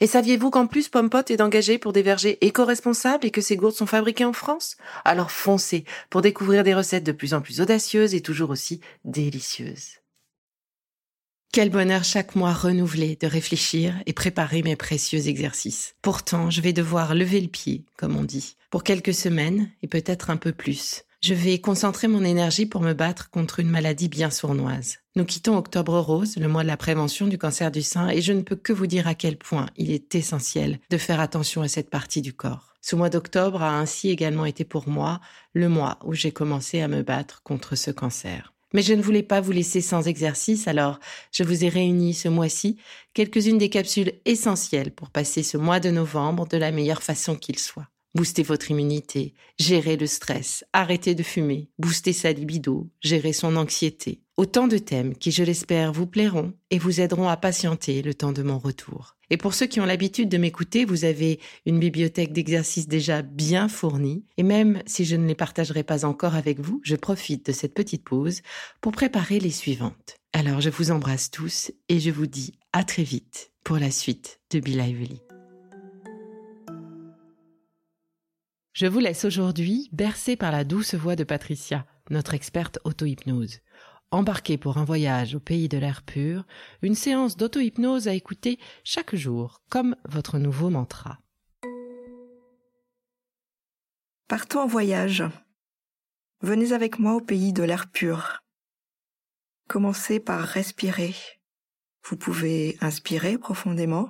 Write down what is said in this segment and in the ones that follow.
Et saviez-vous qu'en plus Pompot est engagé pour des vergers éco-responsables et que ces gourdes sont fabriquées en France? Alors foncez pour découvrir des recettes de plus en plus audacieuses et toujours aussi délicieuses. Quel bonheur chaque mois renouvelé de réfléchir et préparer mes précieux exercices. Pourtant, je vais devoir lever le pied, comme on dit, pour quelques semaines et peut-être un peu plus. Je vais concentrer mon énergie pour me battre contre une maladie bien sournoise. Nous quittons Octobre Rose, le mois de la prévention du cancer du sein, et je ne peux que vous dire à quel point il est essentiel de faire attention à cette partie du corps. Ce mois d'octobre a ainsi également été pour moi le mois où j'ai commencé à me battre contre ce cancer. Mais je ne voulais pas vous laisser sans exercice, alors je vous ai réuni ce mois-ci quelques-unes des capsules essentielles pour passer ce mois de novembre de la meilleure façon qu'il soit booster votre immunité, gérer le stress, arrêter de fumer, booster sa libido, gérer son anxiété. Autant de thèmes qui, je l'espère, vous plairont et vous aideront à patienter le temps de mon retour. Et pour ceux qui ont l'habitude de m'écouter, vous avez une bibliothèque d'exercices déjà bien fournie. Et même si je ne les partagerai pas encore avec vous, je profite de cette petite pause pour préparer les suivantes. Alors je vous embrasse tous et je vous dis à très vite pour la suite de Be Lively. Je vous laisse aujourd'hui bercé par la douce voix de Patricia, notre experte auto-hypnose. Pour un voyage au pays de l'air pur, une séance d'auto-hypnose à écouter chaque jour, comme votre nouveau mantra. Partons en voyage. Venez avec moi au pays de l'air pur. Commencez par respirer. Vous pouvez inspirer profondément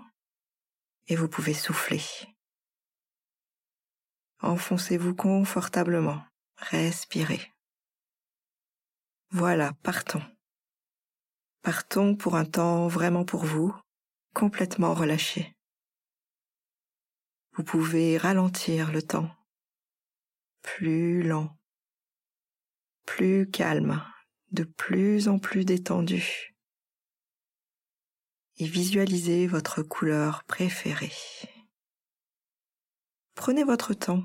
et vous pouvez souffler. Enfoncez-vous confortablement. Respirez. Voilà, partons. Partons pour un temps vraiment pour vous, complètement relâché. Vous pouvez ralentir le temps. Plus lent. Plus calme. De plus en plus détendu. Et visualisez votre couleur préférée. Prenez votre temps,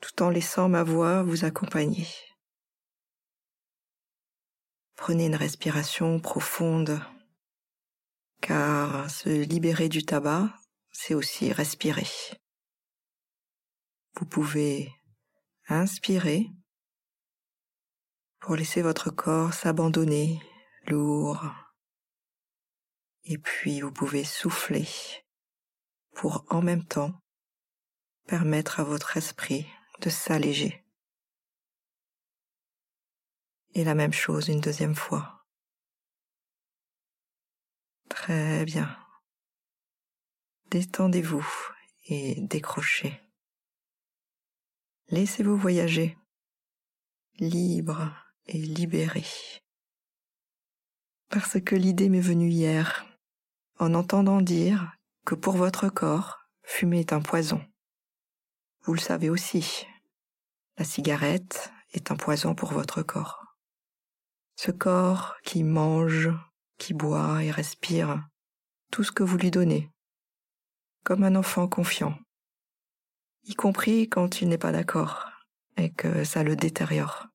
tout en laissant ma voix vous accompagner. Prenez une respiration profonde, car se libérer du tabac, c'est aussi respirer. Vous pouvez inspirer pour laisser votre corps s'abandonner lourd. Et puis vous pouvez souffler pour en même temps permettre à votre esprit de s'alléger. Et la même chose une deuxième fois. Très bien. Détendez-vous et décrochez. Laissez-vous voyager, libre et libéré. Parce que l'idée m'est venue hier, en entendant dire que pour votre corps, fumer est un poison. Vous le savez aussi, la cigarette est un poison pour votre corps. Ce corps qui mange, qui boit et respire tout ce que vous lui donnez, comme un enfant confiant, y compris quand il n'est pas d'accord et que ça le détériore.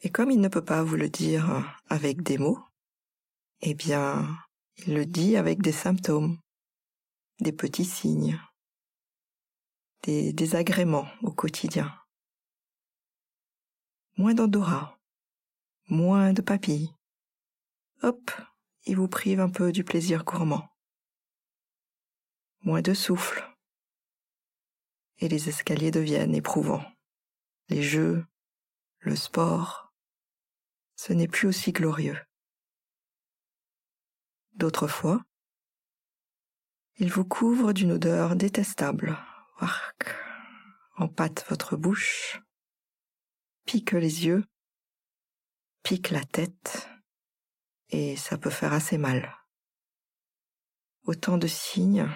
Et comme il ne peut pas vous le dire avec des mots, eh bien, il le dit avec des symptômes, des petits signes, des désagréments au quotidien. Moins d'odorat, moins de papilles. Hop, il vous prive un peu du plaisir gourmand. Moins de souffle. Et les escaliers deviennent éprouvants. Les jeux, le sport, ce n'est plus aussi glorieux. D'autres fois, il vous couvre d'une odeur détestable, Wark, empâte votre bouche, pique les yeux, pique la tête, et ça peut faire assez mal. Autant de signes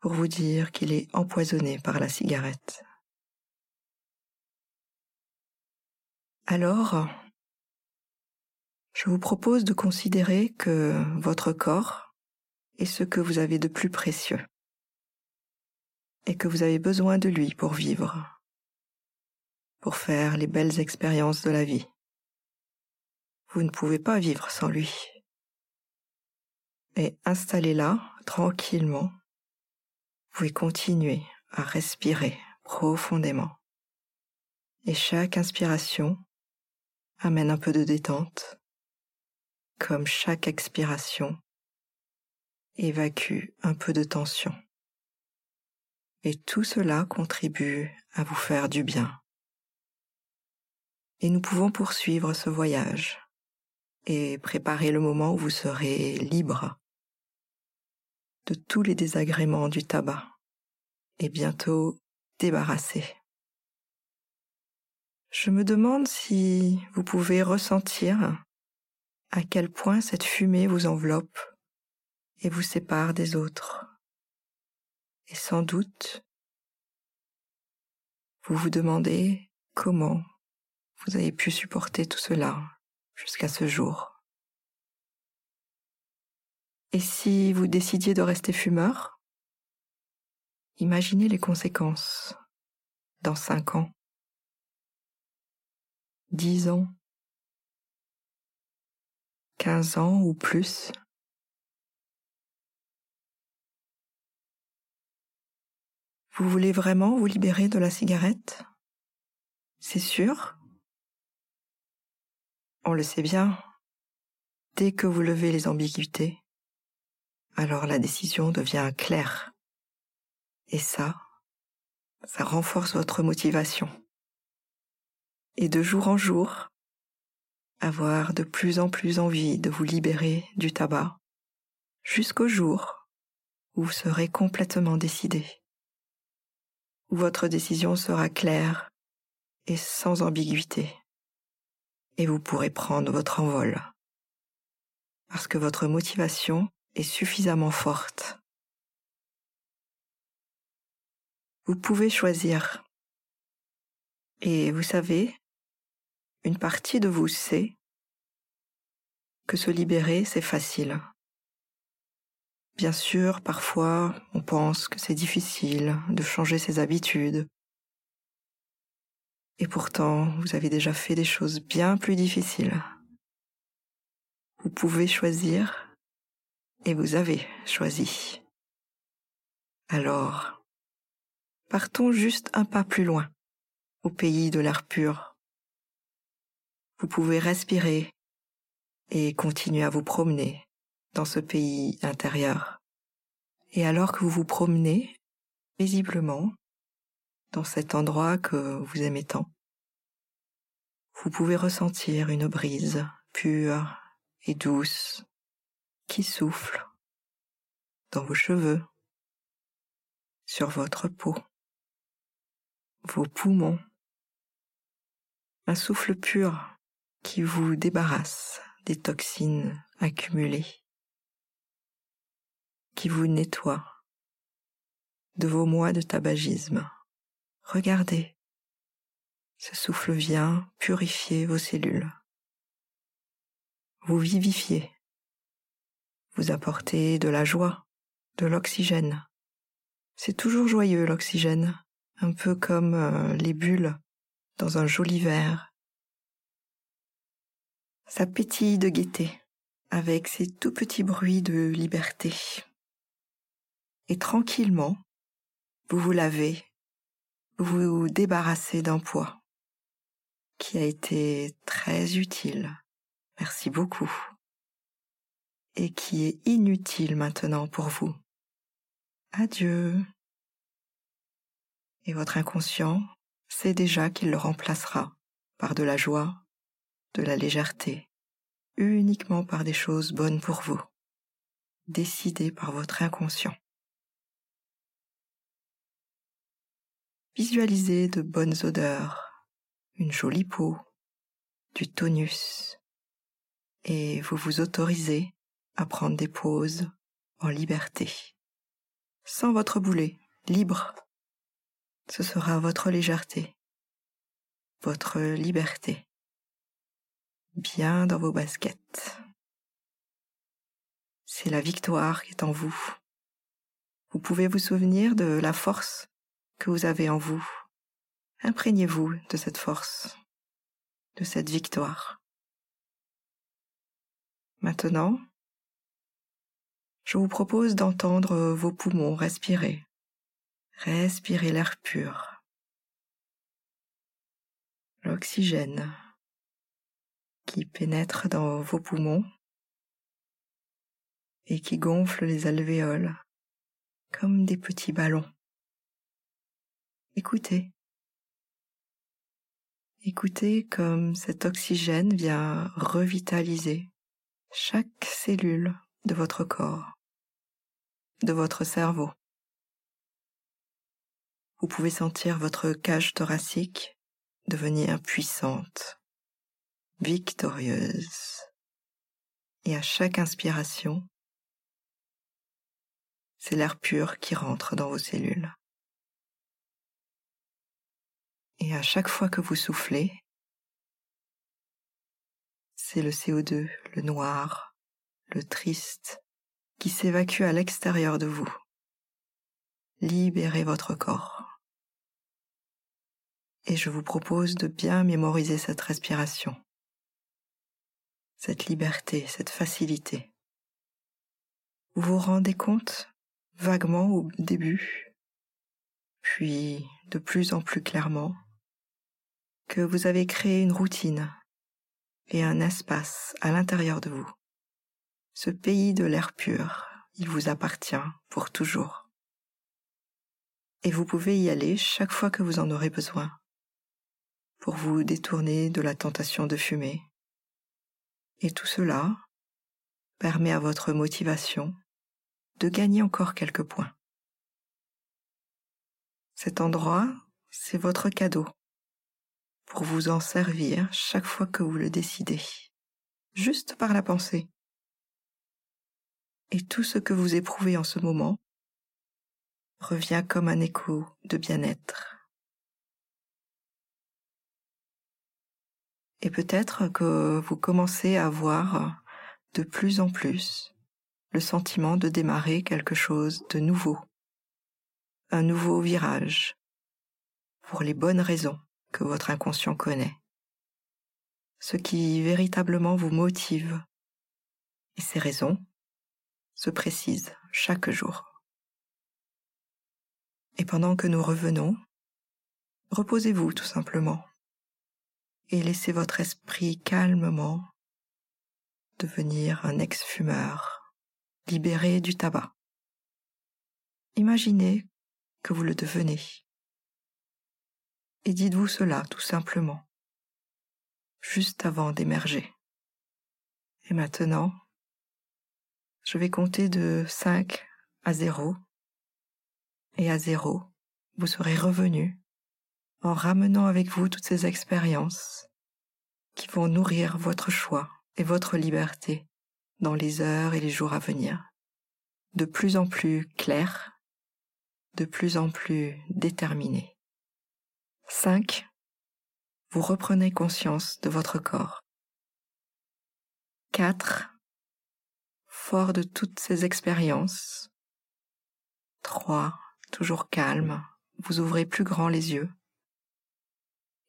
pour vous dire qu'il est empoisonné par la cigarette. Alors, je vous propose de considérer que votre corps est ce que vous avez de plus précieux et que vous avez besoin de lui pour vivre, pour faire les belles expériences de la vie. Vous ne pouvez pas vivre sans lui. Et installez là, tranquillement, vous pouvez continuer à respirer profondément. Et chaque inspiration amène un peu de détente, comme chaque expiration évacue un peu de tension. Et tout cela contribue à vous faire du bien. Et nous pouvons poursuivre ce voyage et préparer le moment où vous serez libre de tous les désagréments du tabac et bientôt débarrassé. Je me demande si vous pouvez ressentir à quel point cette fumée vous enveloppe et vous sépare des autres. Et sans doute, vous vous demandez comment vous avez pu supporter tout cela jusqu'à ce jour. Et si vous décidiez de rester fumeur, imaginez les conséquences dans cinq ans, dix ans, quinze ans ou plus. Vous voulez vraiment vous libérer de la cigarette? C'est sûr? On le sait bien. Dès que vous levez les ambiguïtés, alors la décision devient claire. Et ça, ça renforce votre motivation. Et de jour en jour, avoir de plus en plus envie de vous libérer du tabac, jusqu'au jour où vous serez complètement décidé votre décision sera claire et sans ambiguïté, et vous pourrez prendre votre envol, parce que votre motivation est suffisamment forte. Vous pouvez choisir. Et vous savez, une partie de vous sait que se libérer, c'est facile. Bien sûr, parfois, on pense que c'est difficile de changer ses habitudes. Et pourtant, vous avez déjà fait des choses bien plus difficiles. Vous pouvez choisir et vous avez choisi. Alors, partons juste un pas plus loin, au pays de l'air pur. Vous pouvez respirer et continuer à vous promener dans ce pays intérieur. Et alors que vous vous promenez paisiblement dans cet endroit que vous aimez tant, vous pouvez ressentir une brise pure et douce qui souffle dans vos cheveux, sur votre peau, vos poumons, un souffle pur qui vous débarrasse des toxines accumulées qui vous nettoie de vos mois de tabagisme. Regardez, ce souffle vient purifier vos cellules, vous vivifier, vous apporter de la joie, de l'oxygène. C'est toujours joyeux l'oxygène, un peu comme euh, les bulles dans un joli verre. Ça pétille de gaieté avec ses tout petits bruits de liberté et tranquillement, vous vous lavez, vous vous débarrassez d'un poids qui a été très utile, merci beaucoup, et qui est inutile maintenant pour vous. Adieu. Et votre inconscient sait déjà qu'il le remplacera par de la joie, de la légèreté, uniquement par des choses bonnes pour vous, décidées par votre inconscient. Visualisez de bonnes odeurs, une jolie peau, du tonus, et vous vous autorisez à prendre des pauses en liberté, sans votre boulet, libre. Ce sera votre légèreté, votre liberté, bien dans vos baskets. C'est la victoire qui est en vous. Vous pouvez vous souvenir de la force que vous avez en vous. Imprégnez-vous de cette force, de cette victoire. Maintenant, je vous propose d'entendre vos poumons respirer. Respirez l'air pur. L'oxygène qui pénètre dans vos poumons et qui gonfle les alvéoles comme des petits ballons. Écoutez. Écoutez comme cet oxygène vient revitaliser chaque cellule de votre corps, de votre cerveau. Vous pouvez sentir votre cage thoracique devenir puissante, victorieuse. Et à chaque inspiration, c'est l'air pur qui rentre dans vos cellules. Et à chaque fois que vous soufflez, c'est le CO2, le noir, le triste, qui s'évacue à l'extérieur de vous. Libérez votre corps. Et je vous propose de bien mémoriser cette respiration, cette liberté, cette facilité. Vous vous rendez compte vaguement au début, puis de plus en plus clairement, que vous avez créé une routine et un espace à l'intérieur de vous. Ce pays de l'air pur, il vous appartient pour toujours. Et vous pouvez y aller chaque fois que vous en aurez besoin, pour vous détourner de la tentation de fumer. Et tout cela permet à votre motivation de gagner encore quelques points. Cet endroit, c'est votre cadeau pour vous en servir chaque fois que vous le décidez, juste par la pensée. Et tout ce que vous éprouvez en ce moment revient comme un écho de bien-être. Et peut-être que vous commencez à voir de plus en plus le sentiment de démarrer quelque chose de nouveau, un nouveau virage, pour les bonnes raisons que votre inconscient connaît, ce qui véritablement vous motive. Et ces raisons se précisent chaque jour. Et pendant que nous revenons, reposez-vous tout simplement et laissez votre esprit calmement devenir un ex-fumeur, libéré du tabac. Imaginez que vous le devenez et dites-vous cela tout simplement, juste avant d'émerger. Et maintenant, je vais compter de 5 à 0. Et à 0, vous serez revenu en ramenant avec vous toutes ces expériences qui vont nourrir votre choix et votre liberté dans les heures et les jours à venir. De plus en plus clair, de plus en plus déterminé. 5. Vous reprenez conscience de votre corps. 4. Fort de toutes ces expériences. 3. Toujours calme, vous ouvrez plus grand les yeux.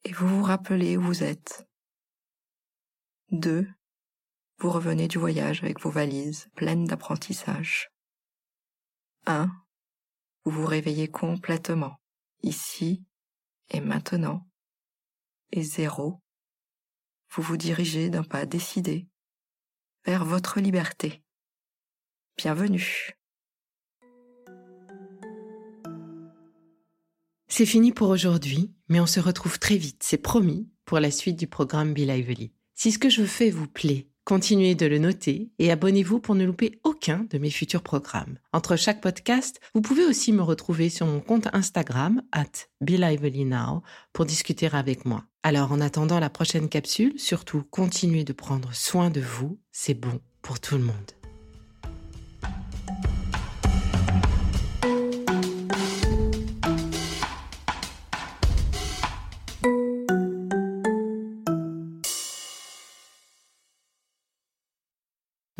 Et vous vous rappelez où vous êtes. 2. Vous revenez du voyage avec vos valises pleines d'apprentissage. 1. Vous vous réveillez complètement, ici et maintenant, et zéro, vous vous dirigez d'un pas décidé vers votre liberté. Bienvenue. C'est fini pour aujourd'hui, mais on se retrouve très vite, c'est promis, pour la suite du programme Be Lively. Si ce que je fais vous plaît, continuez de le noter et abonnez-vous pour ne louper aucun de mes futurs programmes. Entre chaque podcast, vous pouvez aussi me retrouver sur mon compte Instagram, at BeLivelyNow, pour discuter avec moi. Alors en attendant la prochaine capsule, surtout continuez de prendre soin de vous, c'est bon pour tout le monde.